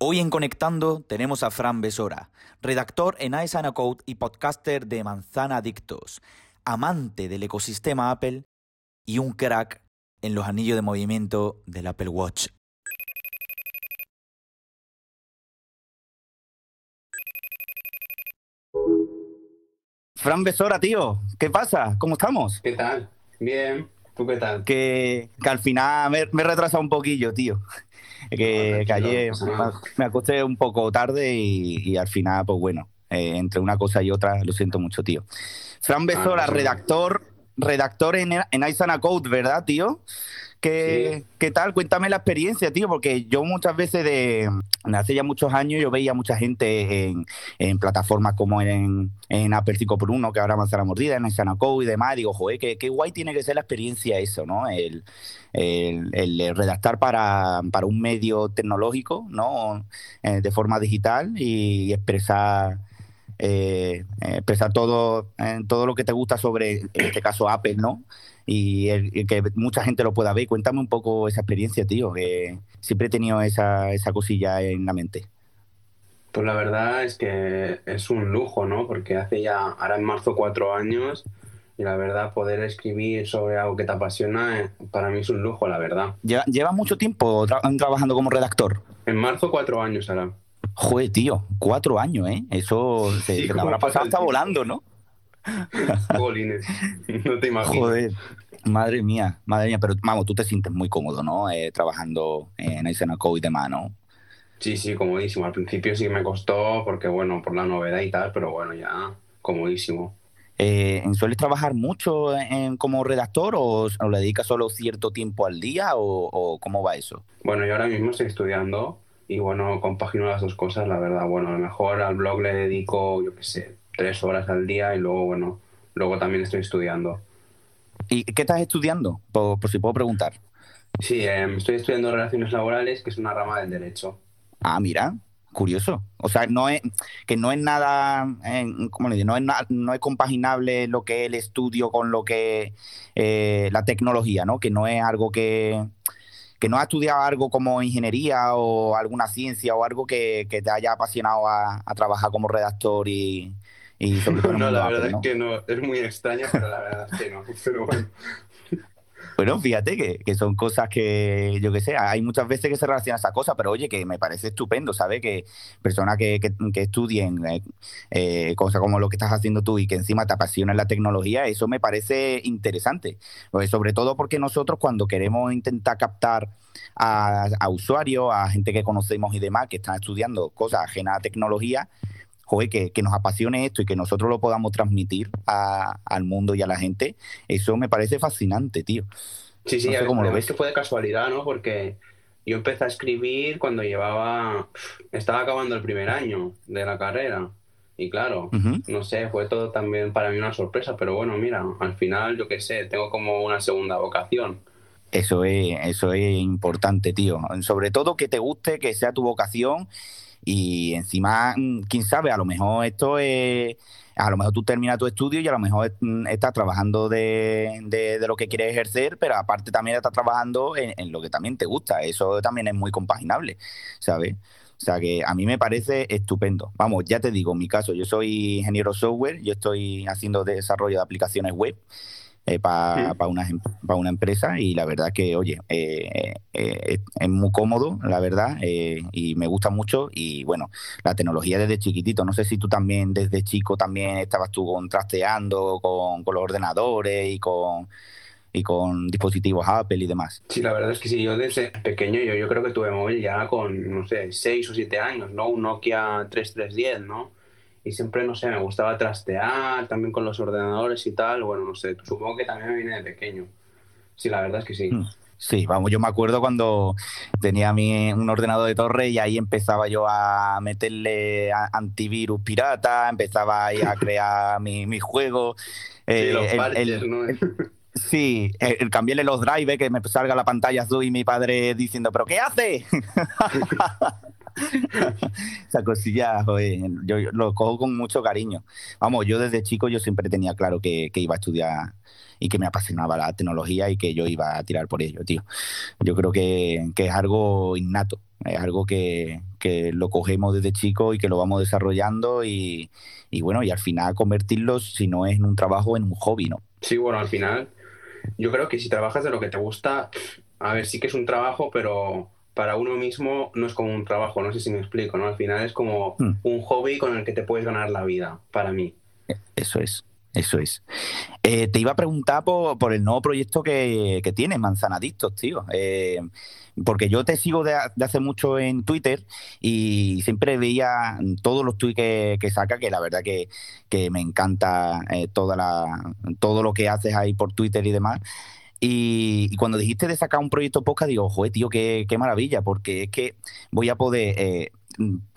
Hoy en Conectando tenemos a Fran Besora, redactor en Aisana Code y podcaster de Manzana Adictos, amante del ecosistema Apple y un crack en los anillos de movimiento del Apple Watch. Fran Besora, tío, ¿qué pasa? ¿Cómo estamos? ¿Qué tal? Bien, ¿tú qué tal? Que, que al final me, me he retrasado un poquillo, tío. Que, que ayer me acosté un poco tarde y, y al final, pues bueno, eh, entre una cosa y otra, lo siento mucho, tío. Fran Besora, redactor, redactor en, en Aisana Code, ¿verdad, tío? ¿Qué, Sí. ¿Qué tal? Cuéntame la experiencia, tío, porque yo muchas veces de hace ya muchos años yo veía mucha gente en, en plataformas como en, en Apple 5x1, que ahora Manzana Mordida, en Aisana Code y demás, digo, joder, qué, qué guay tiene que ser la experiencia eso, ¿no? El, el, el redactar para, para un medio tecnológico, ¿no? Eh, de forma digital y expresar eh, expresar todo, eh, todo lo que te gusta sobre, en este caso, Apple, ¿no? Y, el- que mucha gente lo pueda ver. Cuéntame un poco esa experiencia, tío, que siempre he tenido esa, esa cosilla en la mente. Pues la verdad es que es un lujo, ¿no? Porque hace ya, ahora en marzo, cuatro años, y la verdad, poder escribir sobre algo que te apasiona, eh, para mí es un lujo, la verdad. Lleva- ¿Llevas mucho tiempo tra- trabajando como redactor? En marzo, cuatro años ahora. Joder, tío, cuatro años, ¿eh? Eso se, Sí, se te habrá pasa pasado hasta volando, ¿no? Bolines, no te imaginas. Joder, madre mía, madre mía, pero vamos, tú te sientes muy cómodo, ¿no? Eh, trabajando en Aisana Code y demás, ¿no? Sí, sí, comodísimo. Al principio sí me costó porque, bueno, por la novedad y tal, pero bueno, ya comodísimo. Eh, ¿Sueles trabajar mucho en- como redactor o, o le dedicas solo cierto tiempo al día o, o cómo va eso? Bueno, yo ahora mismo estoy estudiando y bueno, compagino las dos cosas, la verdad. Bueno, a lo mejor al blog le dedico, yo qué sé, tres horas al día y luego, bueno, luego también estoy estudiando. ¿Y qué estás estudiando? Por, por si puedo preguntar. Sí, eh, estoy estudiando Relaciones Laborales, que es una rama del derecho. Ah, mira, curioso. O sea, no es que no es nada, eh, ¿cómo le digo? No es, na- no es compaginable lo que es el estudio con lo que eh, la tecnología, ¿no? Que no es algo que que no has estudiado algo como ingeniería o alguna ciencia o algo que, que te haya apasionado a, a trabajar como redactor y, y sobre todo No, la verdad es que no, es muy extraño, pero la verdad es que no. Pero bueno, Bueno, fíjate que, que son cosas que, yo qué sé, hay muchas veces que se relacionan esas cosas, pero oye, que me parece estupendo, ¿sabes? Que personas que, que, que estudien eh, eh, cosas como lo que estás haciendo tú y que encima te apasiona la tecnología, eso me parece interesante. Pues sobre todo porque nosotros cuando queremos intentar captar a, a usuarios, a gente que conocemos y demás, que están estudiando cosas ajenas a tecnología, joder, que, que nos apasione esto y que nosotros lo podamos transmitir a- al mundo y a la gente, eso me parece fascinante, tío. sí, sí, No sé cómo lo ves. que fue de casualidad, ¿no? Porque yo empecé a escribir cuando llevaba, estaba acabando el primer año de la carrera. Y claro, no sé, fue todo también para mí una sorpresa, pero bueno, mira, al final, yo qué sé, tengo como una segunda vocación. Eso es, eso es importante, tío. Sobre todo que te guste, que sea tu vocación y encima, mm, quién sabe, a lo mejor esto es, a lo mejor tú terminas tu estudio y a lo mejor mm, estás trabajando de, de- lo que quieres ejercer, pero aparte también estás trabajando en, en lo que también te gusta. Eso también es muy compaginable, ¿sabes? O sea que a mí me parece estupendo. Vamos, ya te digo, en mi caso, yo soy ingeniero software, yo estoy haciendo desarrollo de aplicaciones web para Sí. una, em- pa una empresa y la verdad que, oye, eh, eh, es, es muy cómodo, la verdad, eh, y me gusta mucho y bueno, la tecnología desde chiquitito, no sé si tú también desde chico también estabas tú con, trasteando con, con los ordenadores y con, y con dispositivos Apple y demás. Sí, la verdad es que sí, yo desde pequeño, yo, yo creo que tuve móvil ya con, no sé, 6 o 7 años, ¿no? Un Nokia 3310, ¿no? Y siempre, no sé, me gustaba trastear también con los ordenadores y tal. Bueno, no sé, supongo que también me viene de pequeño. Sí, la verdad es que sí. Mm. Sí, vamos, yo me acuerdo cuando tenía mi, un ordenador de torre y ahí empezaba yo a meterle a- antivirus pirata, empezaba ahí a crear mi- mis juegos. Sí, eh, los el- parches, el- ¿no? Sí, el, el cambiarle los drivers, que me salga la pantalla azul y mi padre diciendo, ¿pero qué hace? esa cosilla, joder, yo, lo cojo con mucho cariño. Vamos, yo desde chico yo siempre tenía claro que, iba a estudiar y que me apasionaba la tecnología y que yo iba a tirar por ello, tío. Yo creo que, es algo innato, es algo que, lo cogemos desde chico y que lo vamos desarrollando y, y bueno, y al final convertirlo, si no es en un trabajo, en un hobby, ¿no? Sí, bueno, al final yo creo que si trabajas de lo que te gusta, a ver, sí que es un trabajo, pero para uno mismo no es como un trabajo, no sé si me explico, ¿no? Al final es como hmm. un hobby con el que te puedes ganar la vida, para mí. Eso es. Eso es. Eh, te iba a preguntar por, el nuevo proyecto que, que tienes, Manzanadictos, tío. Eh, porque yo te sigo de, hace mucho en Twitter y siempre veía todos los tweets que, saca, que la verdad que, me encanta eh, toda la, todo lo que haces ahí por Twitter y demás. Y, cuando dijiste de sacar un proyecto podcast, digo, joder, tío, qué, qué maravilla, porque es que voy a poder eh,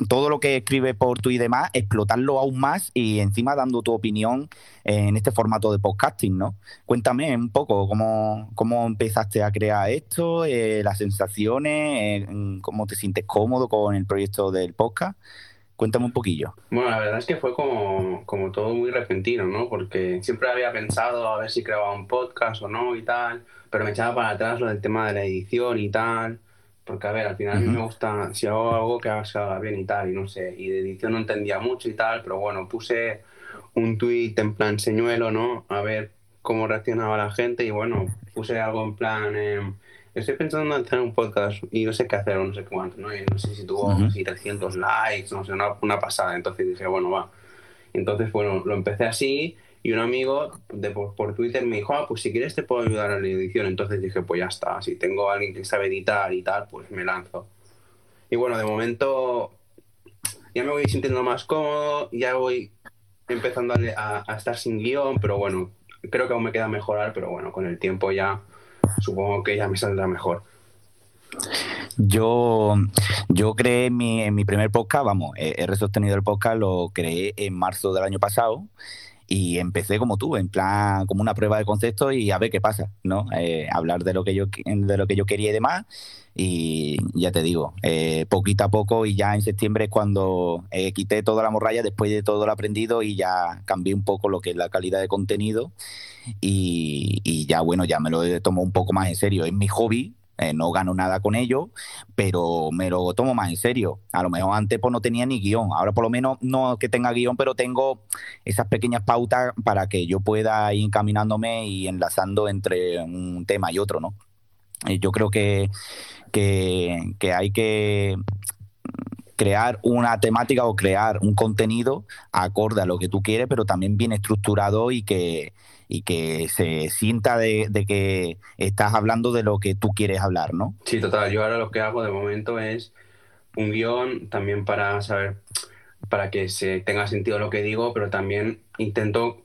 todo lo que escribe por tu y demás, explotarlo aún más y encima dando tu opinión en este formato de podcasting, ¿no? Cuéntame un poco cómo, cómo empezaste a crear esto, eh, las sensaciones, eh, cómo te sientes cómodo con el proyecto del podcast. Cuéntame un poquillo. Bueno, la verdad es que fue como, como todo muy repentino, ¿no? Porque siempre había pensado a ver si creaba un podcast o no y tal, pero me echaba para atrás lo del tema de la edición y tal. Porque, a ver, al final a mí me gusta, si hago algo que haga bien y tal, y no sé, y de edición no entendía mucho y tal, pero bueno, puse un tweet en plan señuelo, ¿no? A ver cómo reaccionaba la gente y bueno, puse algo en plan... Eh, estoy pensando en hacer un podcast y no sé qué hacer no sé cuánto, ¿no? Y no sé si tuvo 300 likes, no sé, una, pasada. Entonces dije, bueno, va. Entonces, bueno, lo empecé así y un amigo de, por, Twitter me dijo, ah, pues si quieres te puedo ayudar a la edición. Entonces dije, pues ya está, si tengo a alguien que sabe editar y tal, pues me lanzo. Y bueno, de momento ya me voy sintiendo más cómodo, ya voy empezando a, a estar sin guion, pero bueno, creo que aún me queda mejorar, pero bueno, con el tiempo ya supongo que ya me saldrá mejor. Yo, yo creé mi, mi primer podcast, vamos, he, resostenido el podcast, lo creé en marzo del año pasado y empecé como tú, en plan, como una prueba de concepto y a ver qué pasa, ¿no? Eh, hablar de lo que yo de lo que yo quería y demás. Y ya te digo, eh, poquito a poco y ya en septiembre es cuando eh, quité toda la morralla después de todo lo aprendido y ya cambié un poco lo que es la calidad de contenido y, ya bueno, ya me lo tomo un poco más en serio. Es mi hobby, eh, no gano nada con ello, pero me lo tomo más en serio. A lo mejor antes pues no tenía ni guion, ahora por lo menos no que tenga guion, pero tengo esas pequeñas pautas para que yo pueda ir encaminándome y enlazando entre un tema y otro, ¿no? yo creo que, que hay que crear una temática o crear un contenido acorde a lo que tú quieres, pero también bien estructurado y que, y que se sienta de, que estás hablando de lo que tú quieres hablar, ¿no? Sí, total. Yo ahora lo que hago de momento es un guion también para saber, para que se tenga sentido lo que digo, pero también intento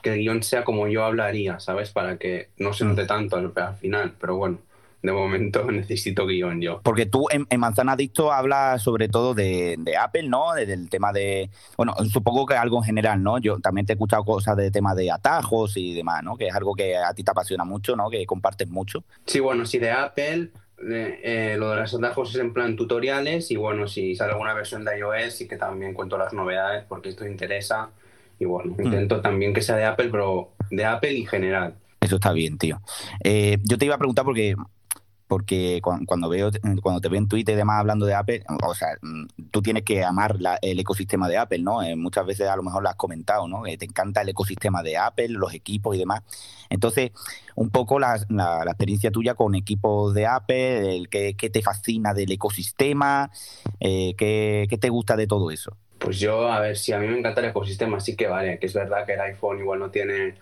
que el guion sea como yo hablaría, ¿sabes? Para que no se note tanto al final, pero bueno de momento necesito guion yo. Porque tú en, Manzana Adicto hablas sobre todo de, Apple, ¿no? del tema de. Bueno, supongo que algo en general, ¿no? Yo también te he escuchado cosas de tema de atajos y demás, ¿no? Que es algo que a ti te apasiona mucho, ¿no? Que compartes mucho. Sí, bueno, sí, de Apple. Eh, lo de los atajos es en plan tutoriales y bueno, si sale alguna versión de iOS sí que también cuento las novedades porque esto interesa y bueno, mm. intento también que sea de Apple, pero de Apple en general. Eso está bien, tío. Eh, yo te iba a preguntar porque porque cuando veo cuando te veo en Twitter y demás hablando de Apple, o sea, mm, tú tienes que amar el ecosistema de Apple, ¿no? Eh, muchas veces a lo mejor lo has comentado, ¿no? te encanta el ecosistema de Apple, los equipos y demás. Entonces, un poco la, experiencia tuya con equipos de Apple, el qué, te fascina del ecosistema, eh, qué, qué te gusta de todo eso. Pues yo, a ver, si a mí me encanta el ecosistema, sí que vale, que es verdad que el iPhone igual no tiene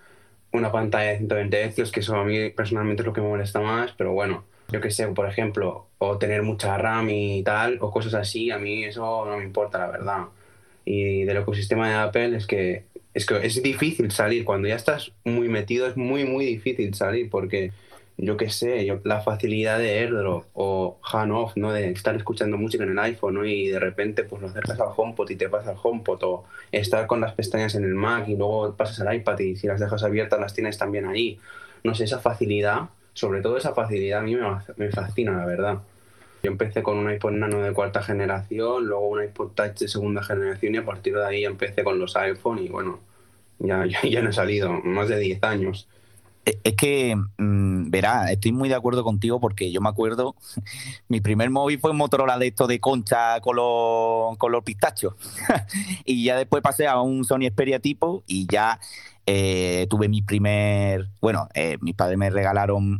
una pantalla de 120 Hz, que eso a mí personalmente es lo que me molesta más, pero bueno, yo que sé, por ejemplo, o tener mucha RAM y tal, o cosas así, a mí eso no me importa, la verdad. Y del ecosistema de Apple es que es, que es difícil salir, cuando ya estás muy metido es muy, muy difícil salir, porque yo que sé, yo, la facilidad de AirDrop o hand-off, ¿no? De estar escuchando música en el iPhone. Y de repente pues lo acercas al HomePod y te pasa al HomePod o estar con las pestañas en el Mac y luego pasas al iPad y si las dejas abiertas las tienes también ahí. No sé, esa facilidad sobre todo esa facilidad a mí me, fascina, la verdad. Yo empecé con un iPod Nano de cuarta generación, luego un iPod Touch de segunda generación y a partir de ahí empecé con los iPhone y bueno, ya, ya, no he salido, más de 10 años. Es que, mm, verá, estoy muy de acuerdo contigo porque yo me acuerdo, mi primer móvil fue un Motorola de esto de concha con los, con los pistachos. y ya después pasé a un Sony Xperia tipo y ya eh, tuve mi primer, bueno, eh, mis padres me regalaron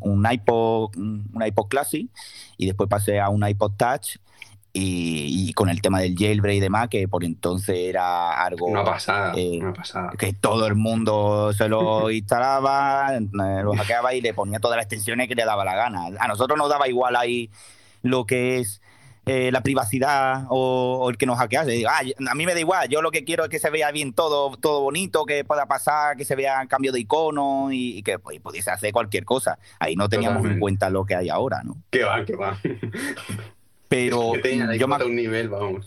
un iPod, un iPod Classic y después pasé a un iPod Touch y, con el tema del jailbreak y demás, que por entonces era algo... Una pasada, eh, una pasada. Que todo el mundo se lo instalaba, eh, lo hackeaba y le ponía todas las extensiones que le daba la gana. A nosotros nos daba igual ahí lo que es eh, la privacidad o, el que nos hackease. Ah, a mí me da igual, yo lo que quiero es que se vea bien todo, todo bonito, que pueda pasar, que se vea cambio de icono y, que pues, pudiese hacer cualquier cosa. Ahí no teníamos en cuenta lo que hay ahora, ¿no? Que va, que va. Pero yo me... un nivel, vamos.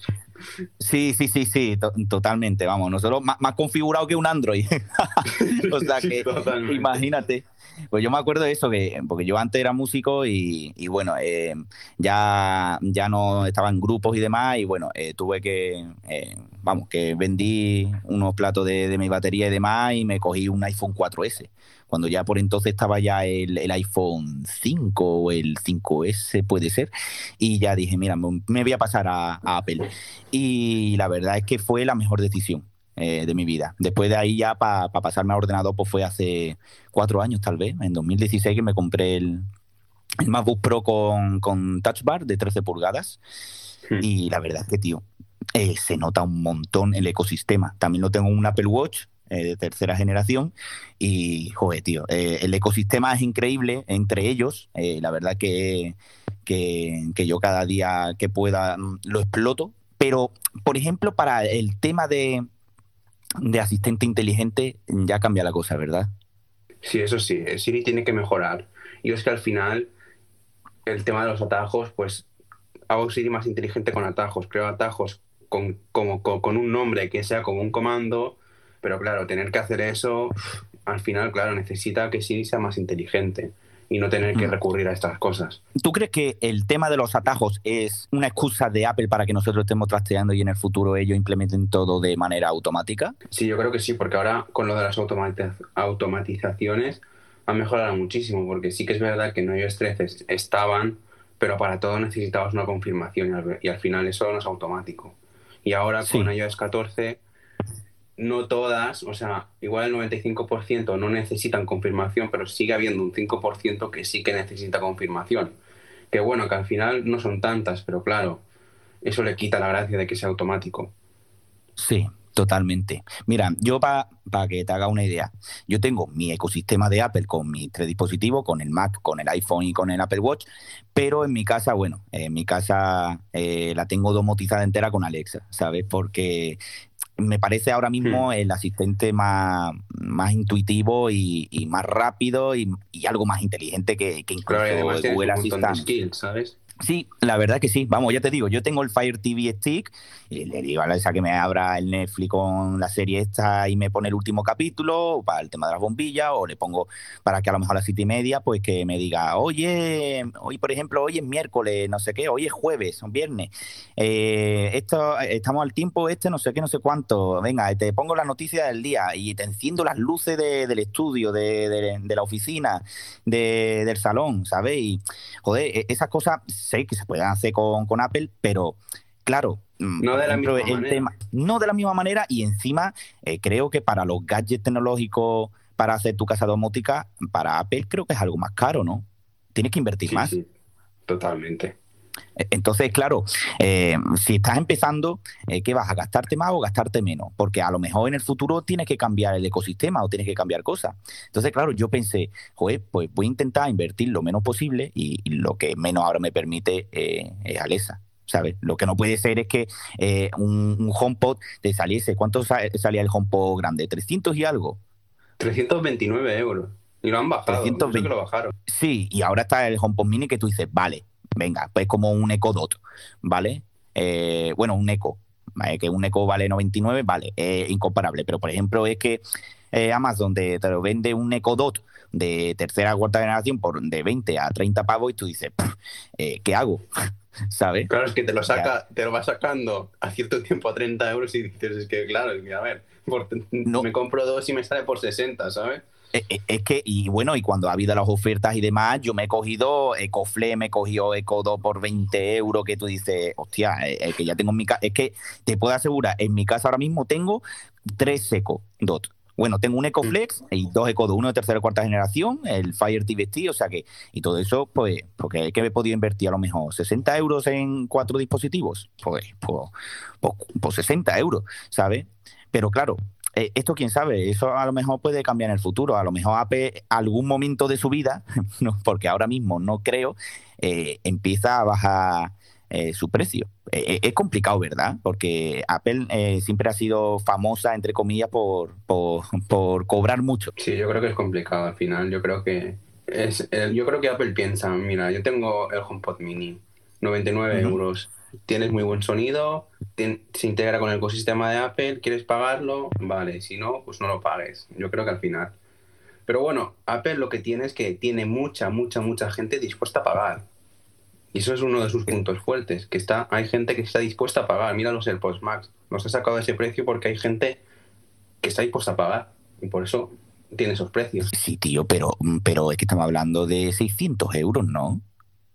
Sí, sí, sí, sí, totalmente, vamos. Nosotros más, más configurado que un Android. o sea que, imagínate. Pues yo me acuerdo de eso, que, porque yo antes era músico y, bueno, eh, ya, ya no estaba en grupos y demás, y bueno, eh, tuve que, eh, vamos, que vendí unos platos de, de mi batería y demás y me cogí un iPhone 4S cuando ya por entonces estaba ya el, iPhone 5 o el 5S puede ser, y ya dije, mira, me voy a pasar a, Apple. Y la verdad es que fue la mejor decisión. Eh, de mi vida. Después de ahí ya para pasarme a ordenador, pues fue hace cuatro años tal vez, en 2016 que me compré el, el MacBook Pro con, con Touch Bar de 13 pulgadas. Hmm. Y la verdad es que, tío, eh, se nota un montón el ecosistema. También lo tengo un Apple Watch eh, de tercera generación. Y, joder, tío, eh, el ecosistema es increíble entre ellos. La verdad que, que, yo cada día que pueda mm, lo exploto. Pero, por ejemplo, para el tema de, de asistente inteligente ya cambia la cosa, ¿verdad? Sí, eso sí, Siri tiene que mejorar. Y es que al final el tema de los atajos, pues hago Siri más inteligente con atajos, creo atajos con, como, con, un nombre que sea como un comando pero claro, tener que hacer eso, al final, claro, necesita que sí sea más inteligente y no tener que mm. recurrir a estas cosas. ¿Tú crees que el tema de los atajos es una excusa de Apple para que nosotros estemos trasteando y en el futuro ellos implementen todo de manera automática? Sí, yo creo que sí, porque ahora con lo de las automatizaciones ha mejorado muchísimo, porque sí que es verdad que en iOS 13 estaban, pero para todo necesitabas una confirmación y al, final eso no es automático. Y ahora con iOS 14 no todas, o sea, igual el 95% no necesitan confirmación, pero sigue habiendo un 5% que sí que necesita confirmación. Que bueno, que al final no son tantas, pero claro, eso le quita la gracia de que sea automático. Sí, totalmente. Mira, yo para que te haga una idea, yo tengo mi ecosistema de Apple con mis tres dispositivos, con el Mac, con el iPhone y con el Apple Watch, pero en mi casa, bueno, en mi casa eh, la tengo domotizada entera con Alexa, ¿sabes? Porque me parece ahora mismo hmm. el asistente más, más intuitivo y, más rápido y, algo más inteligente que, que incluso Google Assistant. ¿sabes? Sí, la verdad que sí. Vamos, ya te digo, yo tengo el Fire TV Stick y le digo a la esa que me abra el Netflix con la serie esta y me pone el último capítulo para el tema de las bombillas o le pongo para que a lo mejor a las siete y media pues que me diga, oye, hoy por ejemplo, hoy es miércoles, no sé qué, hoy es jueves, un viernes, eh, esto, estamos al tiempo este, no sé qué, no sé cuánto, venga, te pongo la noticia del día y te enciendo las luces del estudio, de, la oficina, del salón, ¿sabes? Joder, e, esas cosas sé que se pueden hacer con, con Apple, pero claro, mm, no de la misma manera. no de la misma manera y encima eh, creo que para los gadgets tecnológicos para hacer tu casa domótica, para Apple creo que es algo más caro, ¿no? Tienes que invertir más. Sí, totalmente. E, entonces, claro, eh, si estás empezando, eh, ¿qué vas a gastarte más o gastarte menos? Porque a lo mejor en el futuro tienes que cambiar el ecosistema o tienes que cambiar cosas. Entonces, claro, yo pensé, joder, pues voy a intentar invertir lo menos posible y, lo que menos ahora me permite eh, es Alexa. ¿sabes? Lo que no puede ser es que un, HomePod te saliese. ¿Cuánto salía el HomePod grande? ¿300 y algo? 329 euros. Y lo han bajado. 320. lo bajaron. Sí, y ahora está el HomePod Mini que tú dices, vale, venga, pues como un Echo Dot, ¿vale? Eh, bueno, un Echo, que un Echo vale 99, vale, es incomparable, pero por ejemplo es que eh, Amazon te, te, vende un Echo Dot de tercera a cuarta generación por de 20 a 30 pavos y tú dices, eh, ¿qué hago? ¿Sabes? Claro, es que te lo saca, te lo va sacando a cierto tiempo a 30 euros y dices, es que claro, es que, a ver, no. me compro dos y me sale por 60, ¿sabes? Eh, eh, es que, y bueno, y cuando ha habido las ofertas y demás, yo me he cogido Ecofle, me he cogido Eco 2 por 20 euros, que tú dices, hostia, es que ya tengo en mi casa. Es que te puedo asegurar, en mi casa ahora mismo tengo tres Eco Dot. Bueno, tengo un EcoFlex y dos Eco uno de tercera y cuarta generación, el Fire TVT, o sea que, y todo eso, pues, porque hay que he podido invertir a lo mejor 60 euros en cuatro dispositivos, pues, pues, pues, 60 euros, ¿sabes? Pero claro, eh, esto quién sabe, eso a lo mejor puede cambiar en el futuro, a lo mejor Apple algún momento de su vida, no, porque ahora mismo no creo, eh, empieza a bajar eh, su precio. Eh, es complicado, ¿verdad? Porque Apple siempre ha sido famosa, entre comillas, por, por, cobrar mucho. Sí, yo creo que es complicado al final. Yo creo que es, yo creo que Apple piensa, mira, yo tengo el HomePod Mini, 99 euros. Tienes muy buen sonido, se integra con el ecosistema de Apple, ¿quieres pagarlo? Vale, si no, pues no lo pagues. Yo creo que al final. Pero bueno, Apple lo que tiene es que tiene mucha, mucha, mucha gente dispuesta a pagar. Y eso es uno de sus puntos fuertes, que está, hay gente que está dispuesta a pagar. Mira los AirPods Max. Nos ha sacado ese precio porque hay gente que está dispuesta a pagar. Y por eso tiene esos precios. Sí, tío, pero, pero es que estamos hablando de 600 euros, ¿no?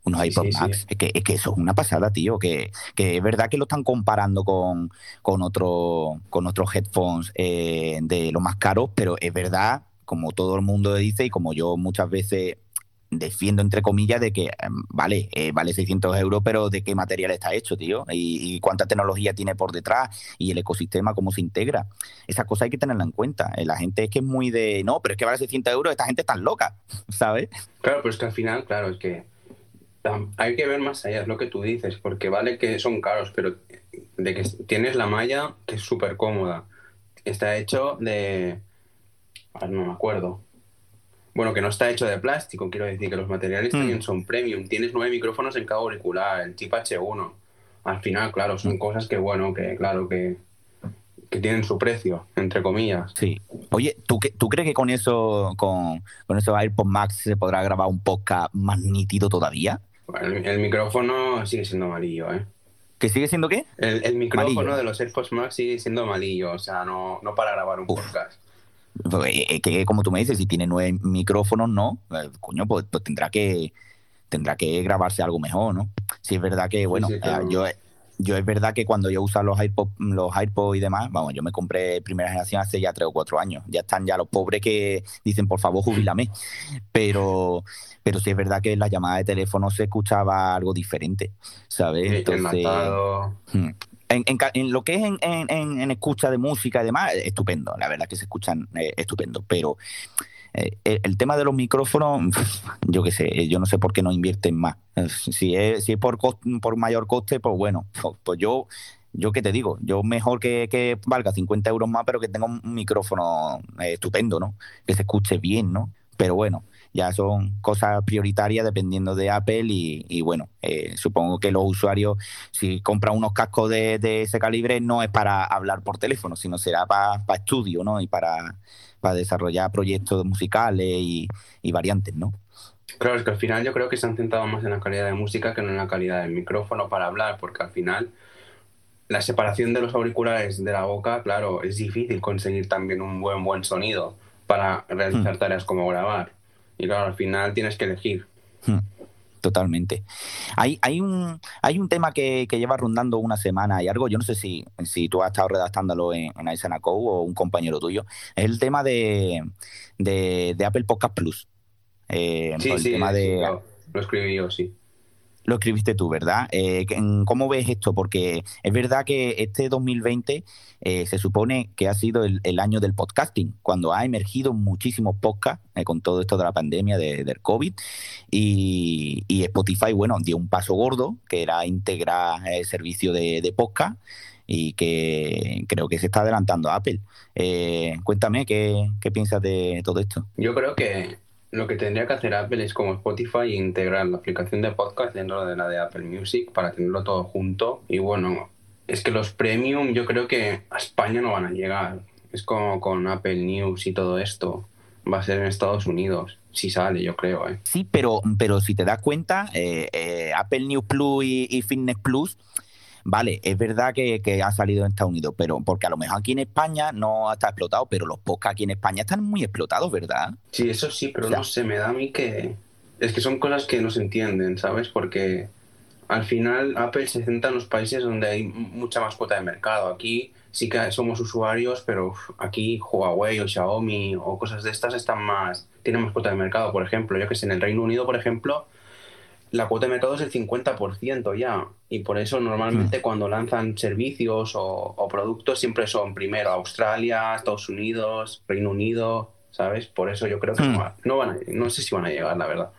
Unos iPods Max. Es, que, es que eso es una pasada, tío. Que, que es verdad que lo están comparando con, con, otro, con otros headphones eh, de los más caros, pero es verdad, como todo el mundo dice y como yo muchas veces defiendo entre comillas de que, em, vale, eh, vale 600 euros, pero ¿de qué material está hecho, tío? Y, cuánta tecnología tiene por detrás y el ecosistema, cómo se integra. Esa cosa hay que tenerla en cuenta. Eh, la gente es que es muy de, no, pero es que vale 600 euros, esta gente está loca, ¿sabes? Claro, pero es que al final, claro, es que hay que ver más allá, es lo que tú dices, porque vale que son caros, pero de que tienes la malla que es súper cómoda. Está hecho de... no me acuerdo, bueno, que no está hecho de plástico, quiero decir que los materiales hmm. también son premium. Tienes nueve micrófonos en cada auricular, el chip H1. Al final, claro, son hmm. cosas que, bueno, que claro, que, que tienen su precio, entre comillas. Sí. Oye, ¿tú, ¿tú crees que con eso, con, con esos AirPods Max se podrá grabar un podcast más nítido todavía? El, micrófono sigue siendo amarillo, ¿eh? ¿Que sigue siendo qué? El, micrófono de los AirPods Max sigue siendo amarillo, o sea, no, no para grabar un podcast. Eh, eh, que como tú me dices, si tiene nueve micrófonos, no, eh, coño, pues, pues, tendrá que tendrá que grabarse algo mejor, ¿no? Si es verdad que, bueno, yo yo es verdad que cuando yo uso los iPod, los y demás, vamos, yo me compré primera generación hace ya tres o cuatro años. Ya están ya los pobres que dicen, por favor, jubílame. Pero, pero sí es verdad que en la llamada de teléfono se escuchaba algo diferente, ¿sabes? Entonces, hmm. En, en, lo que es en, en, escucha de música y demás, estupendo, la verdad que se escuchan eh, estupendo, pero eh, el, tema de los micrófonos, yo qué sé, yo no sé por qué no invierten más. Si es, si es por, por mayor coste, pues bueno, pues, pues yo yo qué te digo, yo mejor que, que, valga 50 euros más, pero que tenga un micrófono eh, estupendo, ¿no? Que se escuche bien, ¿no? Pero bueno, ya son cosas prioritarias dependiendo de Apple y, bueno, eh, supongo que los usuarios, si compran unos cascos de, ese calibre, no es para hablar por teléfono, sino será para, estudio, ¿no? Y para, para desarrollar proyectos musicales y, variantes, ¿no? Claro, es que al final yo creo que se han centrado más en la calidad de música que no en la calidad del micrófono para hablar, porque al final la separación de los auriculares de la boca, claro, es difícil conseguir también un buen buen sonido para realizar hmm. tareas como grabar. Y claro, al final tienes que elegir. Hmm, totalmente. Hay, hay, un, hay un tema que, lleva rondando una semana y algo, yo no sé si, si tú has estado redactándolo en, en Aisanaco o un compañero tuyo, es el tema de, de, Apple Podcast Plus. Eh, sí, sí, tema de... lo escribí yo, sí lo escribiste tú, ¿verdad? Eh, ¿Cómo ves esto? Porque es verdad que este 2020 eh, se supone que ha sido el, año del podcasting, cuando ha emergido muchísimos podcasts eh, con todo esto de la pandemia del COVID y, Spotify, bueno, dio un paso gordo, que era integrar el servicio de, de podcast y que creo que se está adelantando a Apple. cuéntame qué, qué piensas de todo esto. Yo creo que lo que tendría que hacer Apple es como Spotify e integrar la aplicación de podcast dentro de la de Apple Music para tenerlo todo junto. Y bueno, es que los premium yo creo que a España no van a llegar. Es como con Apple News y todo esto. va a ser en Estados Unidos. Si sale, yo creo. ¿eh? Sí, pero, pero si te das cuenta, eh, eh, Apple News Plus y, Fitness Plus, vale, es verdad que, ha salido en Estados Unidos, pero porque a lo mejor aquí en España no está explotado, pero los podcasts aquí en España están muy explotados, ¿verdad? Sí, eso sí, pero no sé, me da a mí que... Es que son cosas que no se entienden, ¿sabes? Porque al final Apple se centra en los países donde hay mucha más cuota de mercado. Aquí sí que somos usuarios, pero aquí Huawei o Xiaomi o cosas de estas están más, tienen más cuota de mercado. Por ejemplo, yo que sé, en el Reino Unido, por ejemplo, la cuota de mercado es el 50% ya. Y por eso normalmente hmm. cuando lanzan servicios o, productos siempre son primero Australia, Estados Unidos, Reino Unido, ¿sabes? Por eso yo creo que hmm. no, van a, no sé si van a llegar, la verdad.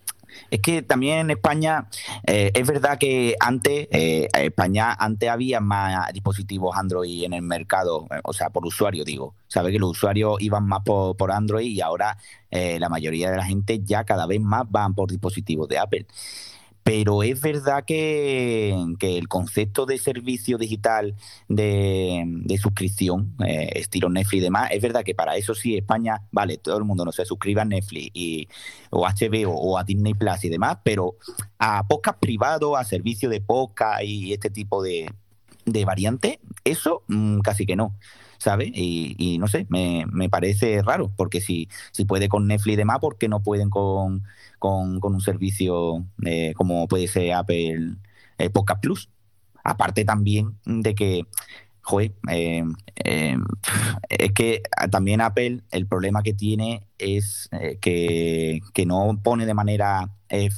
Es que también en España eh, es verdad que antes, eh, España antes había más dispositivos Android en el mercado, o sea, por usuario digo. Sabe que los usuarios iban más por, por Android y ahora eh, la mayoría de la gente ya cada vez más van por dispositivos de Apple. Pero es verdad que, el concepto de servicio digital de, suscripción, eh, estilo Netflix y demás, es verdad que para eso sí España, vale, todo el mundo no se suscriba a Netflix y, o HBO o a Disney Plus y demás, pero a podcast privados, a servicio de podcast y este tipo de, de variantes, eso mm, casi que no. ¿sabes? Y, no sé, me, me, parece raro, porque si, si puede con Netflix y demás, ¿por qué no pueden con, con, un servicio eh, como puede ser Apple eh, Podcast Plus? Aparte también de que, joder, eh, es que también Apple el problema que tiene es que, que, no pone de manera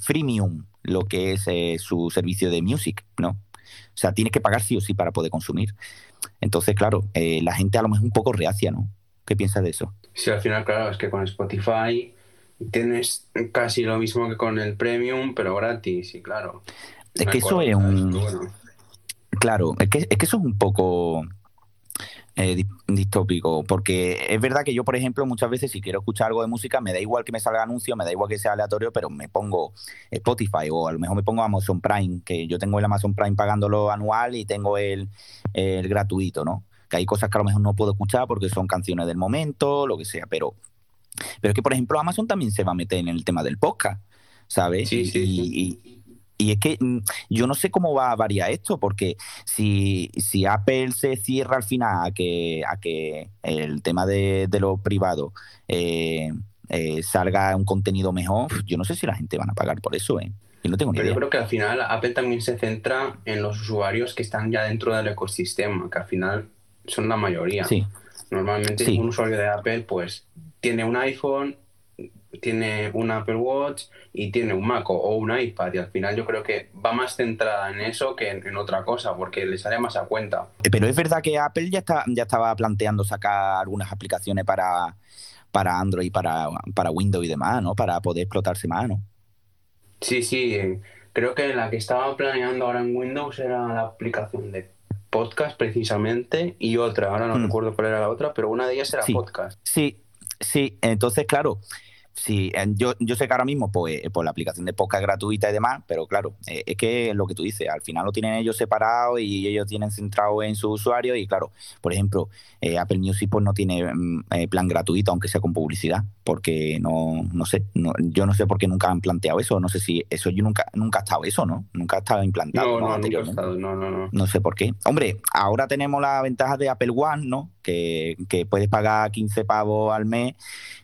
freemium lo que es su servicio de music, ¿no? O sea, tienes que pagar sí o sí para poder consumir. Entonces, claro, eh, la gente a lo mejor es un poco reacia, ¿no? ¿Qué piensas de eso? Sí, al final, claro, es que con Spotify tienes casi lo mismo que con el Premium, pero gratis, y claro. Es que eso es un... Claro, es que, es que eso es un poco eh, distópico, porque es verdad que yo, por ejemplo, muchas veces si quiero escuchar algo de música, me da igual que me salga anuncio, me da igual que sea aleatorio, pero me pongo Spotify o a lo mejor me pongo Amazon Prime, que yo tengo el Amazon Prime pagándolo anual y tengo el, gratuito, ¿no? Que hay cosas que a lo mejor no puedo escuchar porque son canciones del momento, lo que sea, pero, pero es que, por ejemplo, Amazon también se va a meter en el tema del podcast, ¿sabes? Sí, sí, y es que mm, yo no sé cómo va a variar esto, porque si, si Apple se cierra al final a que, a que el tema de, lo privado eh, eh, salga un contenido mejor, yo no sé si la gente van a pagar por eso, ¿eh? Yo no tengo ni Pero idea. yo creo que al final Apple también se centra en los usuarios que están ya dentro del ecosistema, que al final son la mayoría. Sí. Normalmente un usuario de Apple pues tiene un iPhone tiene un Apple Watch y tiene un Mac o un iPad y al final yo creo que va más centrada en eso que en, otra cosa porque le sale más a cuenta. Eh, pero es verdad que Apple ya, está, ya estaba planteando sacar algunas aplicaciones para, para Android, para, para Windows y demás, ¿no? Para poder explotarse más, ¿no? Sí, sí. Eh, creo que la que estaba planeando ahora en Windows era la aplicación de podcast precisamente y otra, ahora no hmm. recuerdo cuál era la otra, pero una de ellas era podcast. Sí, sí, entonces claro, Sí, yo, yo sé que ahora mismo, pues, por la aplicación de podcast gratuita y demás, pero claro, eh, es que lo que tú dices, al final lo tienen ellos separado y ellos tienen centrado en su usuario y claro, por ejemplo, eh, Apple Music pues no tiene mm, eh, plan gratuito, aunque sea con publicidad, porque no, no sé, yo no sé por qué nunca han planteado eso, no sé si eso yo nunca, nunca ha estado eso, ¿no? Nunca ha estado implantado. No, no, anteriormente. no, no, no. No sé por qué. Hombre, ahora tenemos la ventaja de Apple One, ¿no? Que, puedes pagar 15 pavos al mes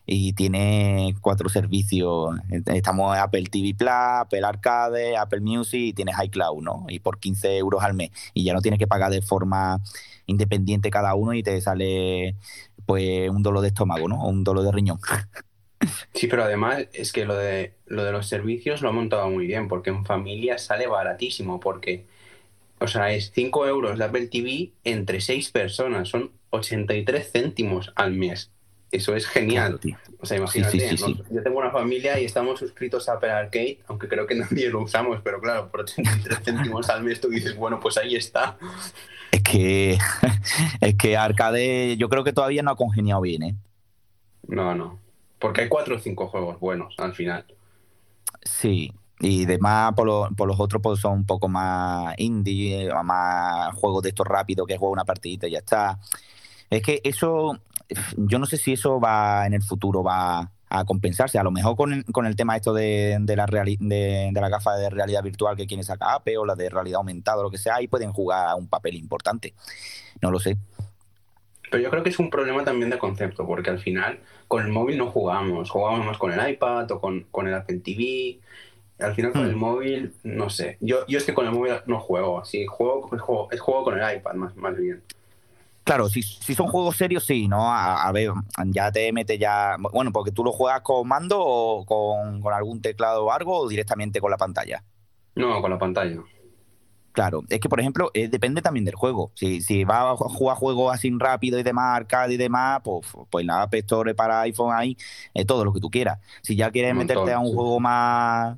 y tiene cuatro servicios. Estamos en Apple TV Plus, Apple Arcade, Apple Music y tienes iCloud, ¿no? Y por 15 euros al mes. Y ya no tienes que pagar de forma independiente cada uno y te sale pues un dolor de estómago, ¿no? O un dolor de riñón. Sí, pero además es que lo de, lo de los servicios lo ha montado muy bien, porque en familia sale baratísimo, porque, o sea, es 5 euros de Apple TV entre 6 personas, son 83 céntimos al mes. Eso es genial. o sea, imagínate, yo tengo una familia y estamos suscritos a Apple Arcade, aunque creo que nadie lo usamos, pero claro, por 83 céntimos al mes tú dices, bueno, pues ahí está. Es que, es que Arcade yo creo que todavía no ha congeniado bien, ¿eh? No, no. Porque hay cuatro o cinco juegos buenos al final. Sí, y demás por, por los otros pues son un poco más indie, más juegos de estos rápidos que juega una partidita y ya está. Es que eso yo no sé si eso va en el futuro va a compensarse. A lo mejor con con el tema esto de, de la de, la gafa de realidad virtual que quiere sacar Apple o la de realidad aumentada o lo que sea, ahí pueden jugar un papel importante. No lo sé. Pero yo creo que es un problema también de concepto, porque al final con el móvil no jugamos, jugamos más con el iPad o con, con el Apple TV. Al final con el hmm. móvil, no sé. Yo, yo es que con el móvil no juego, así juego, juego, juego con el iPad más, más bien. Claro, si, si son juegos serios, sí, ¿no? A, ver, ya te mete ya. Bueno, porque tú lo juegas con mando o con, algún teclado o algo o directamente con la pantalla. No, con la pantalla. Claro, es que por ejemplo, eh, depende también del juego. Si, si vas a jugar juegos así rápido y demás, arcade y demás, pues, pues la App Store para iPhone ahí, eh, todo lo que tú quieras. Si ya quieres meterte a un juego más,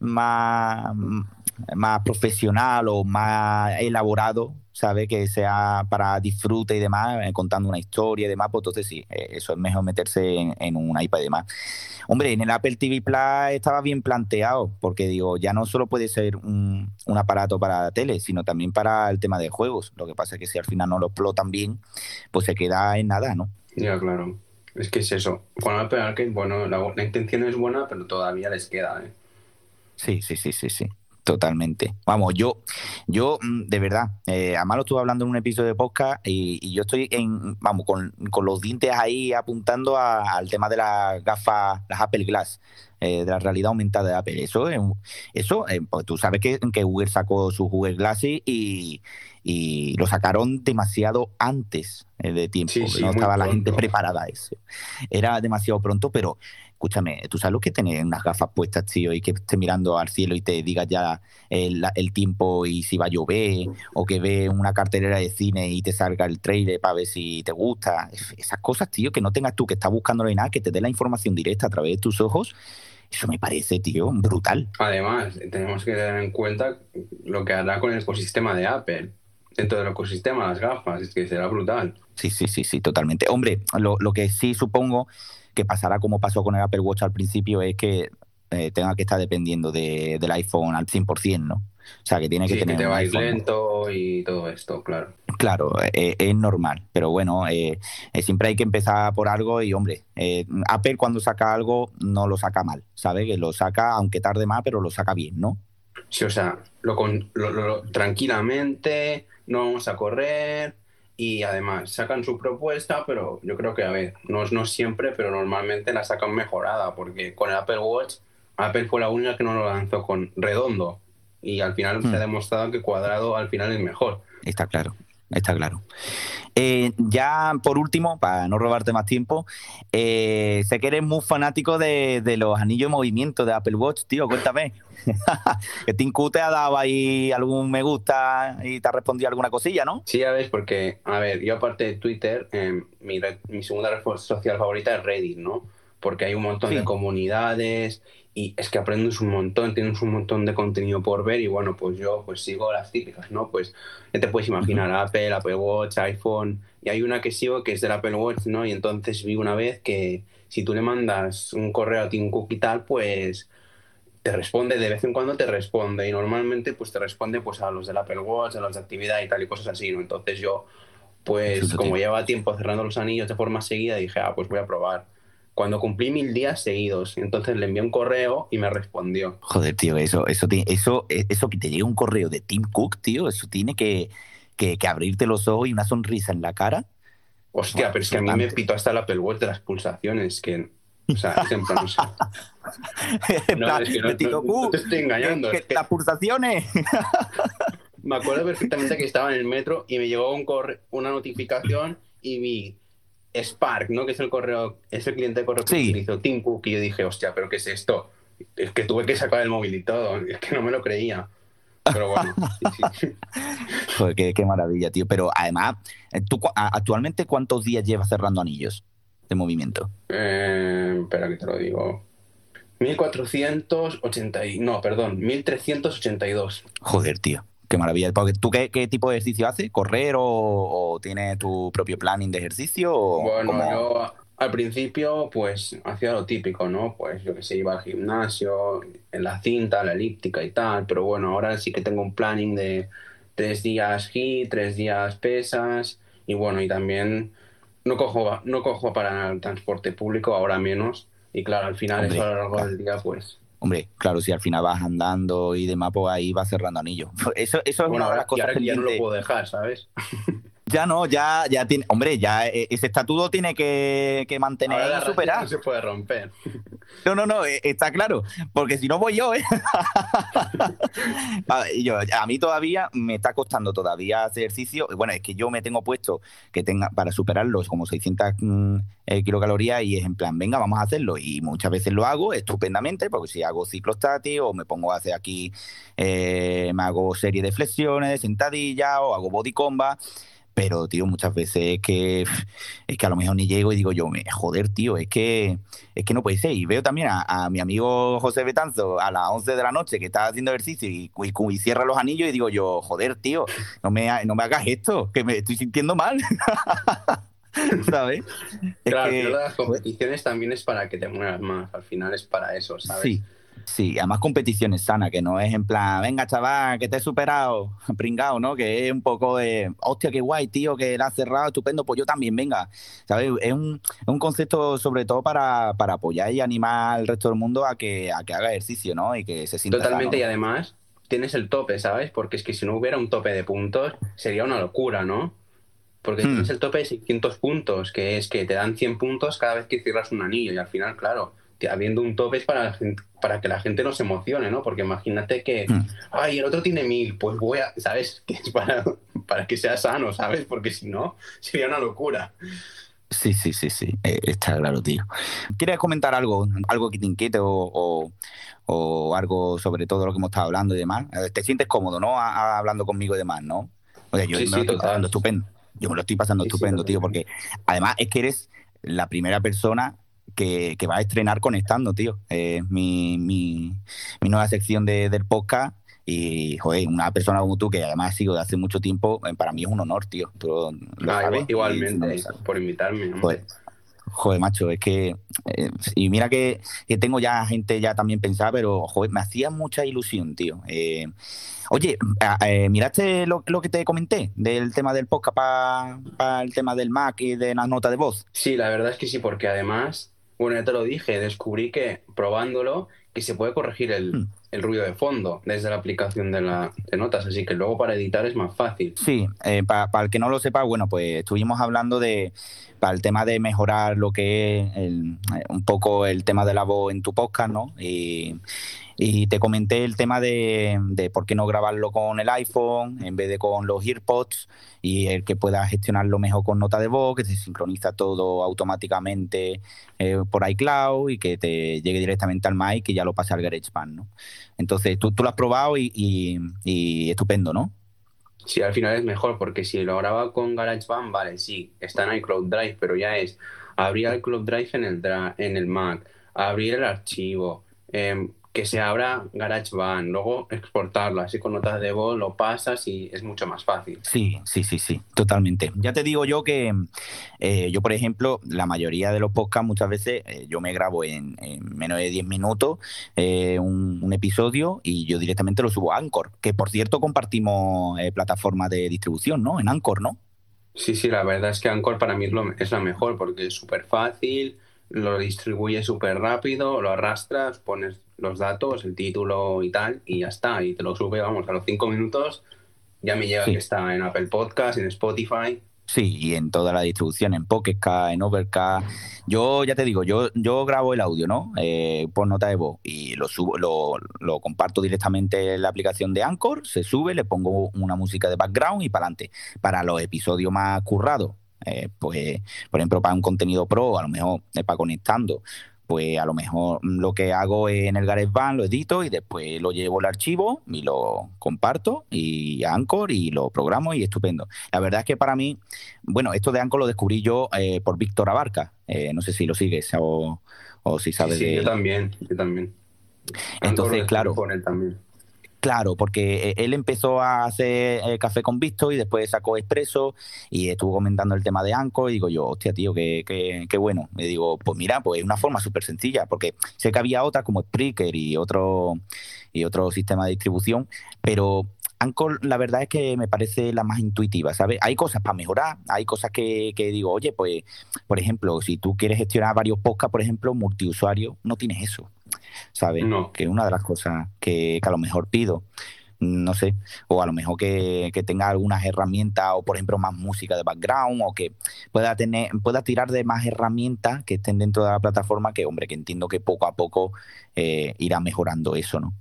más, más profesional o más elaborado, sabe que sea para disfrute y demás, eh, contando una historia y demás, pues entonces sí, eh, eso es mejor meterse en, un iPad y demás. Hombre, en el Apple TV Plus estaba bien planteado, porque digo, ya no solo puede ser un, aparato para tele, sino también para el tema de juegos. Lo que pasa es que si al final no lo explotan bien, pues se queda en nada, ¿no? Ya, claro. Es que es eso. Con Apple bueno, la, la intención es buena, pero todavía les queda, ¿eh? Sí, sí, sí, sí, sí. Totalmente. Vamos, yo, yo mm, de verdad, eh, además lo estuve hablando en un episodio de podcast y, yo estoy en, vamos, con, los dientes ahí apuntando al tema de las gafas, las Apple Glass, eh, de la realidad aumentada de Apple. Eso, eso eh, pues tú sabes que, que, Google sacó su Google Glass y, y lo sacaron demasiado antes de tiempo. no estaba la gente preparada a eso. Era demasiado pronto, pero escúchame, tú sabes lo que tener unas gafas puestas, tío, y que esté mirando al cielo y te diga ya el, tiempo y si va a llover, o que ve una cartelera de cine y te salga el trailer para ver si te gusta. Esas cosas, tío, que no tengas tú que estar buscándolo y nada, que te dé la información directa a través de tus ojos. Eso me parece, tío, brutal. Además, tenemos que tener en cuenta lo que hará con el ecosistema de Apple. Dentro del ecosistema, las gafas, es que será brutal. Sí, sí, sí, sí, totalmente. Hombre, lo, lo que sí supongo que pasará como pasó con el Apple Watch al principio es que eh, tenga que estar dependiendo del iPhone al 100%, ¿no? O sea, que tiene que tener. Que te va lento y todo esto, claro. Claro, eh, es normal, pero bueno, eh, siempre hay que empezar por algo y, hombre, Apple cuando saca algo no lo saca mal, ¿sabes? Que lo saca, aunque tarde más, pero lo saca bien, ¿no? Sí, o sea, lo, lo tranquilamente, no vamos a correr, y además sacan su propuesta, pero yo creo que, a ver, no, no siempre, pero normalmente la sacan mejorada, porque con el Apple Watch, Apple fue la única que no lo lanzó con redondo y al final se ha hmm. demostrado que cuadrado al final es mejor. Está claro. Está claro. Eh, ya por último, para no robarte más tiempo, eh, sé que eres muy fanático de, los anillos de movimiento de Apple Watch, tío, cuéntame. que Tim Cook te ha dado ahí algún me gusta y te ha respondido alguna cosilla, ¿no? Sí, ya ves, porque, a ver, yo aparte de Twitter, eh, mi, mi segunda red social favorita es Reddit, ¿no? Porque hay un montón de comunidades y es que aprendes un montón, tienes un montón de contenido por ver y bueno, pues yo pues sigo las típicas, ¿no? Pues ya te puedes imaginar Apple, Apple Watch, iPhone y hay una que sigo que es del Apple Watch, ¿no? Y entonces vi una vez que si tú le mandas un correo a Tim Cook y tal, pues te responde, de vez en cuando te responde y normalmente pues te responde pues a los del Apple Watch, a los de actividad y tal y cosas así, ¿no? Entonces yo pues como lleva tiempo cerrando los anillos de forma seguida dije, ah, pues voy a probar cuando cumplí mil días seguidos. Entonces le envié un correo y me respondió. Joder, tío, eso, eso, eso, eso que te llegue un correo de Tim Cook, tío, eso tiene que, que, abrirte los ojos y una sonrisa en la cara. Hostia, pero es que a mí me pito hasta el Apple Watch de las pulsaciones, que... O sea, es que no, te estoy engañando. Las pulsaciones. me acuerdo perfectamente que estaba en el metro y me llegó un corre una notificación y vi Spark, ¿no? Que es el correo, es el cliente de correo que sí. utilizó Tim Cook, y yo dije, hostia, ¿pero qué es esto? Es que tuve que sacar el móvil y todo, es que no me lo creía. Pero bueno, Joder, qué, maravilla, tío. Pero además, eh, ¿tú actualmente cuántos días llevas cerrando anillos de movimiento? Eh, espera que te lo digo. 1480, no, perdón, 1382. Joder, tío. Qué maravilla. ¿Tú qué, tipo de ejercicio haces? ¿Correr o, tienes tu propio planning de ejercicio? bueno, yo al principio pues hacía lo típico, ¿no? Pues yo que sé, iba al gimnasio, en la cinta, la elíptica y tal, pero bueno, ahora sí que tengo un planning de tres días HIIT, tres días pesas y bueno, y también no cojo, no cojo para el transporte público, ahora menos, Y claro, al final eso a lo largo del día, pues... Hombre, claro, si al final vas andando y demás, pues ahí vas cerrando anillo. Eso, eso es una de las cosas que ya no lo puedo dejar, ¿sabes? Ya no, ya, ya tiene. Hombre, ya e, ese estatuto tiene que, mantener y superar. No se puede romper. No, no, no, e, está claro. Porque si no voy yo, ¿eh? a, mí todavía me está costando todavía hacer ejercicio. Bueno, es que yo me tengo puesto que tenga para superarlos como 600 mm, eh, kilocalorías y es en plan, venga, vamos a hacerlo. Y muchas veces lo hago estupendamente, porque si hago ciclostati o me pongo a hacer aquí, eh, me hago serie de flexiones, de sentadillas o hago body combat pero, tío, muchas veces es que, es que a lo mejor ni llego y digo yo, joder, tío, es que, es que no puede ser. Y veo también a, mi amigo José Betanzo a las 11 de la noche que está haciendo ejercicio y, y, cierra los anillos y digo yo, joder, tío, no me, no me hagas esto, que me estoy sintiendo mal. ¿Sabes? Claro, que, las competiciones también es para que te muevas más, al final es para eso, ¿sabes? Sí. Sí, además competiciones sana, que no es en plan, venga chaval, que te he superado, pringado, ¿no? Que es un poco de, hostia, qué guay, tío, que la has cerrado, estupendo, pues yo también, venga. ¿Sabes? Es un, concepto sobre todo para, apoyar y animar al resto del mundo a que, a que haga ejercicio, ¿no? Y que se sienta Totalmente, y además tienes el tope, ¿sabes? Porque es que si no hubiera un tope de puntos, sería una locura, ¿no? Porque hmm. tienes el tope de 600 puntos, que es que te dan 100 puntos cada vez que cierras un anillo, y al final, claro, habiendo un tope es para, para que la gente no se emocione, ¿no? Porque imagínate que, mm. ay, el otro tiene mil, pues voy a, ¿sabes? Que es para, para que sea sano, ¿sabes? Porque si no, sería una locura. Sí, sí, sí, sí, eh, está claro, tío. ¿Quieres comentar algo, algo que te inquiete o, o, algo sobre todo lo que hemos estado hablando y demás? Eh, ¿Te sientes cómodo, no? hablando conmigo y demás, ¿no? O sea, yo me lo estoy pasando estupendo. Yo me lo estoy pasando estupendo, tío, porque además es que eres la primera persona que, va a estrenar Conectando, tío. mi, mi, nueva sección de, del podcast. Y, joder, una persona como tú, que además sigo de hace mucho tiempo, eh, para mí es un honor, tío. Tú lo ah, igualmente, por invitarme. Joder, macho, es que. Eh, y mira que, tengo ya gente ya también pensada, pero, joder, me hacía mucha ilusión, tío. Eh, oye, ¿miraste lo, lo, que te comenté del tema del podcast para el tema del Mac y de las notas de voz? Sí, la verdad es que sí, porque además bueno, ya te lo dije, descubrí que probándolo que se puede corregir el, hmm. ruido de fondo desde la aplicación de, la, de notas, así que luego para editar es más fácil. Sí, eh, para el que no lo sepa, bueno, pues estuvimos hablando de, para el tema de mejorar lo que es eh, un poco el tema de la voz en tu podcast, ¿no? Y, y te comenté el tema de, de, por qué no grabarlo con el iPhone en vez de con los AirPods y el que puedas gestionarlo mejor con nota de voz, que se sincroniza todo automáticamente eh, por iCloud y que te llegue directamente al mic y ya lo pase al GarageBand, ¿no? Entonces, tú, tú lo has probado y, y, estupendo, ¿no? Sí, al final es mejor, porque si lo graba con GarageBand, vale, sí, está en iCloud Drive, pero ya es abrir iCloud Drive en el, en el Mac, abrir el archivo, eh, que se abra GarageBand, luego exportarlo, así con notas de voz lo pasas y es mucho más fácil. Sí, sí, sí, sí, totalmente. Ya te digo yo que eh, yo, por ejemplo, la mayoría de los podcasts muchas veces eh, yo me grabo en, menos de 10 minutos eh, un, episodio y yo directamente lo subo a Anchor, que por cierto compartimos plataforma de distribución, ¿no? En Anchor, ¿no? Sí, sí, la verdad es que Anchor para mí es, lo, es la mejor porque es súper fácil, lo distribuye súper rápido, lo arrastras, pones los datos, el título y tal, y ya está. Y te lo sube, vamos, a los cinco minutos ya me llega que está en Apple Podcast, en Spotify. Sí, y en toda la distribución, en Pocket en Overcast. Yo ya te digo, yo, yo grabo el audio, ¿no? Eh, por nota de voz y lo subo, lo, lo, comparto directamente en la aplicación de Anchor, se sube, le pongo una música de background y para adelante. Para los episodios más currados, eh, pues, por ejemplo, para un contenido pro, a lo mejor es para conectando, pues a lo mejor lo que hago en el GarageBand lo edito y después lo llevo al archivo y lo comparto y Anchor y lo programo y estupendo. La verdad es que para mí, bueno, esto de Anchor lo descubrí yo eh, por Víctor Abarca. Eh, no sé si lo sigues o, si sabes sí, Yo también, yo también. Entonces, claro. también. Claro, porque eh, él empezó a hacer el café con Visto y después sacó Expreso y estuvo comentando el tema de Anco y digo yo, hostia, tío, qué, qué, bueno. Y digo, pues mira, pues es una forma súper sencilla, porque sé que había otras como Spreaker y otro, y otro sistema de distribución, pero Anchor, la verdad es que me parece la más intuitiva, ¿sabes? Hay cosas para mejorar, hay cosas que, que digo, oye, pues, por ejemplo, si tú quieres gestionar varios podcasts, por ejemplo, multiusuario, no tienes eso, ¿sabes? No. Que es una de las cosas que, que a lo mejor pido no sé, o a lo mejor que, que, tenga algunas herramientas o por ejemplo más música de background o que pueda tener, pueda tirar de más herramientas que estén dentro de la plataforma que, hombre, que entiendo que poco a poco eh, irá mejorando eso, ¿no?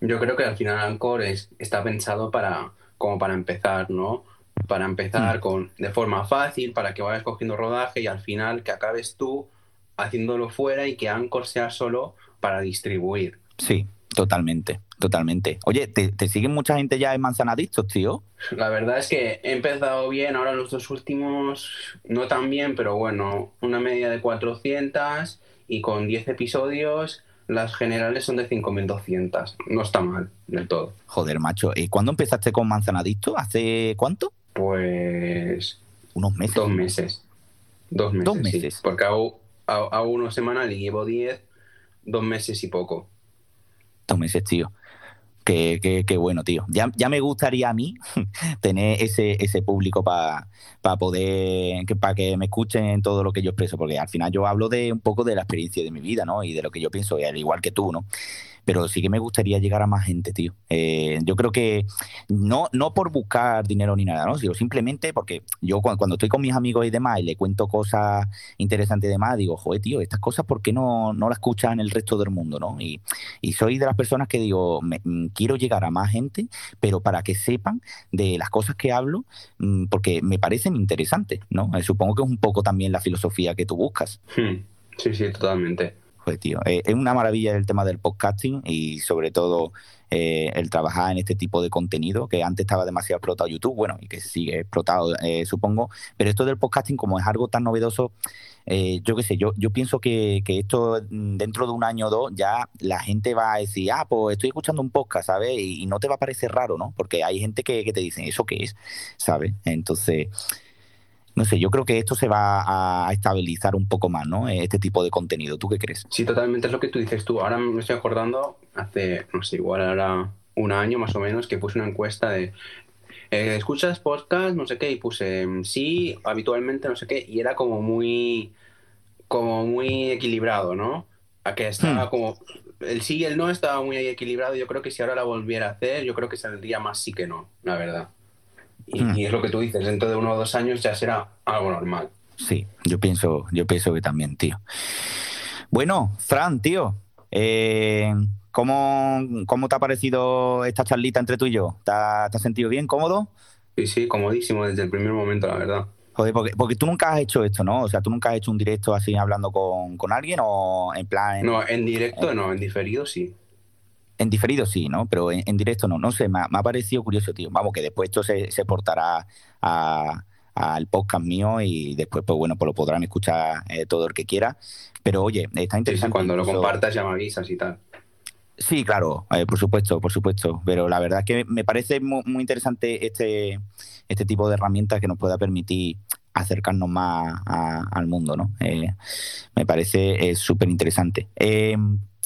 Yo creo que al final Anchor es, está pensado para, como para empezar, ¿no? Para empezar mm. con, de forma fácil, para que vayas cogiendo rodaje y al final que acabes tú haciéndolo fuera y que Anchor sea solo para distribuir. Sí, totalmente. Totalmente. Oye, ¿te, ¿te, siguen mucha gente ya en Manzanadictos, tío? La verdad es que he empezado bien, ahora los dos últimos no tan bien, pero bueno, una media de 400 y con 10 episodios las generales son de 5.200. No está mal del todo. Joder, macho. ¿Y cuándo empezaste con Manzanadicto? ¿Hace cuánto? Pues... Unos meses. Dos meses. Dos meses. Dos meses. Sí. Porque hago, hago, hago uno semanal y llevo 10, dos meses y poco. Dos meses, tío. Qué, qué, qué, bueno, tío. Ya, ya, me gustaría a mí tener ese, ese público para pa poder, para que me escuchen en todo lo que yo expreso, porque al final yo hablo de un poco de la experiencia de mi vida, ¿no? Y de lo que yo pienso, al igual que tú, ¿no? pero sí que me gustaría llegar a más gente, tío. Eh, yo creo que no, no por buscar dinero ni nada, ¿no? Sino simplemente porque yo cuando, cuando, estoy con mis amigos y demás y le cuento cosas interesantes y demás, digo, joder, tío, estas cosas, ¿por qué no, no las escuchan el resto del mundo, ¿no? Y, y soy de las personas que digo, me, mm, quiero llegar a más gente, pero para que sepan de las cosas que hablo, mmm, porque me parecen interesantes, ¿no? Eh, supongo que es un poco también la filosofía que tú buscas. Hmm. Sí, sí, totalmente. Pues, tío, eh, es una maravilla el tema del podcasting y sobre todo eh, el trabajar en este tipo de contenido que antes estaba demasiado explotado YouTube, bueno, y que sigue explotado, eh, supongo, pero esto del podcasting como es algo tan novedoso, eh, yo qué sé, yo, yo pienso que, que, esto mm, dentro de un año o dos ya la gente va a decir, ah, pues estoy escuchando un podcast, ¿sabes? Y, no te va a parecer raro, ¿no? Porque hay gente que, que te dice, ¿eso qué es? ¿Sabes? Entonces no sé, yo creo que esto se va a estabilizar un poco más, ¿no? Este tipo de contenido. ¿Tú qué crees? Sí, totalmente es lo que tú dices tú. Ahora me estoy acordando, hace, no sé, igual ahora un año más o menos, que puse una encuesta de eh, ¿escuchas podcast? No sé qué, y puse sí, habitualmente, no sé qué, y era como muy, como muy equilibrado, ¿no? A que estaba hmm. como, el sí y el no estaba muy equilibrado, yo creo que si ahora la volviera a hacer, yo creo que saldría más sí que no, la verdad. Y, mm. y, es lo que tú dices, dentro de uno o dos años ya será algo normal. Sí, yo pienso, yo pienso que también, tío. Bueno, Fran, tío, eh, ¿cómo, ¿cómo, te ha parecido esta charlita entre tú y yo? ¿Te, has sentido bien, cómodo? Sí, sí, comodísimo desde el primer momento, la verdad. Joder, porque, porque, tú nunca has hecho esto, ¿no? O sea, tú nunca has hecho un directo así hablando con, con alguien o en plan... En, no, en directo en, no, en diferido sí. En diferido sí, ¿no? Pero en, en directo no. No sé, me ha, me ha, parecido curioso, tío. Vamos, que después esto se, se portará a, al podcast mío y después, pues bueno, pues lo podrán escuchar eh, todo el que quiera. Pero oye, está interesante. Sí, cuando incluso... lo compartas ya me avisas y tal. Sí, claro, eh, por supuesto, por supuesto. Pero la verdad es que me parece muy, interesante este, este tipo de herramientas que nos pueda permitir acercarnos más a, al mundo, ¿no? Eh, me parece súper interesante. Eh,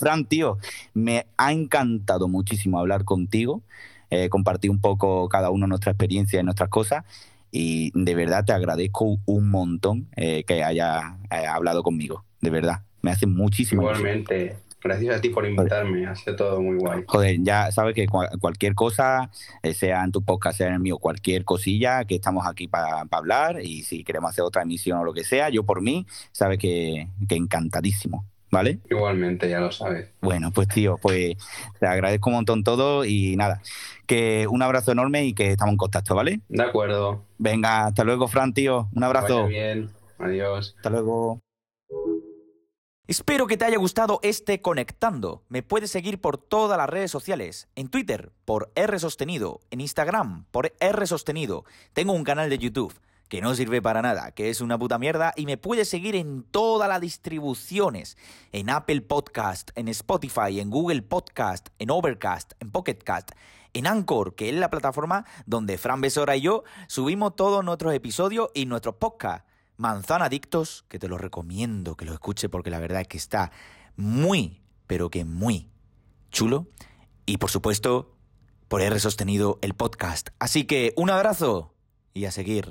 Fran, tío, me ha encantado muchísimo hablar contigo, eh, compartir un poco cada uno nuestra experiencia y nuestras cosas. Y de verdad te agradezco un montón eh, que haya eh, hablado conmigo. De verdad, me hace muchísimo. Igualmente. Gracias a ti por invitarme, ha sido todo muy guay. Joder, ya sabes que cualquier cosa, eh, sea en tu podcast, sea en el mío, cualquier cosilla, que estamos aquí para pa hablar y si queremos hacer otra emisión o lo que sea, yo por mí, sabes que, que encantadísimo. ¿Vale? Igualmente, ya lo sabes. Bueno, pues tío, pues te agradezco un montón todo y nada, que un abrazo enorme y que estamos en contacto, ¿vale? De acuerdo. Venga, hasta luego, Fran, tío. Un abrazo. Vaya bien, adiós. Hasta luego. Espero que te haya gustado este Conectando. Me puedes seguir por todas las redes sociales. En Twitter, por R Sostenido. En Instagram, por R Sostenido. Tengo un canal de YouTube que no sirve para nada, que es una puta mierda, y me puedes seguir en todas las distribuciones, en Apple Podcast, en Spotify, en Google Podcast, en Overcast, en Pocketcast, en Anchor, que es la plataforma donde Fran Besora y yo subimos todos nuestros episodios y nuestros podcasts. Manzana Adictos, que te lo recomiendo que lo escuche porque la verdad es que está muy, pero que muy chulo. Y por supuesto, por R sostenido el podcast. Así que un abrazo y a seguir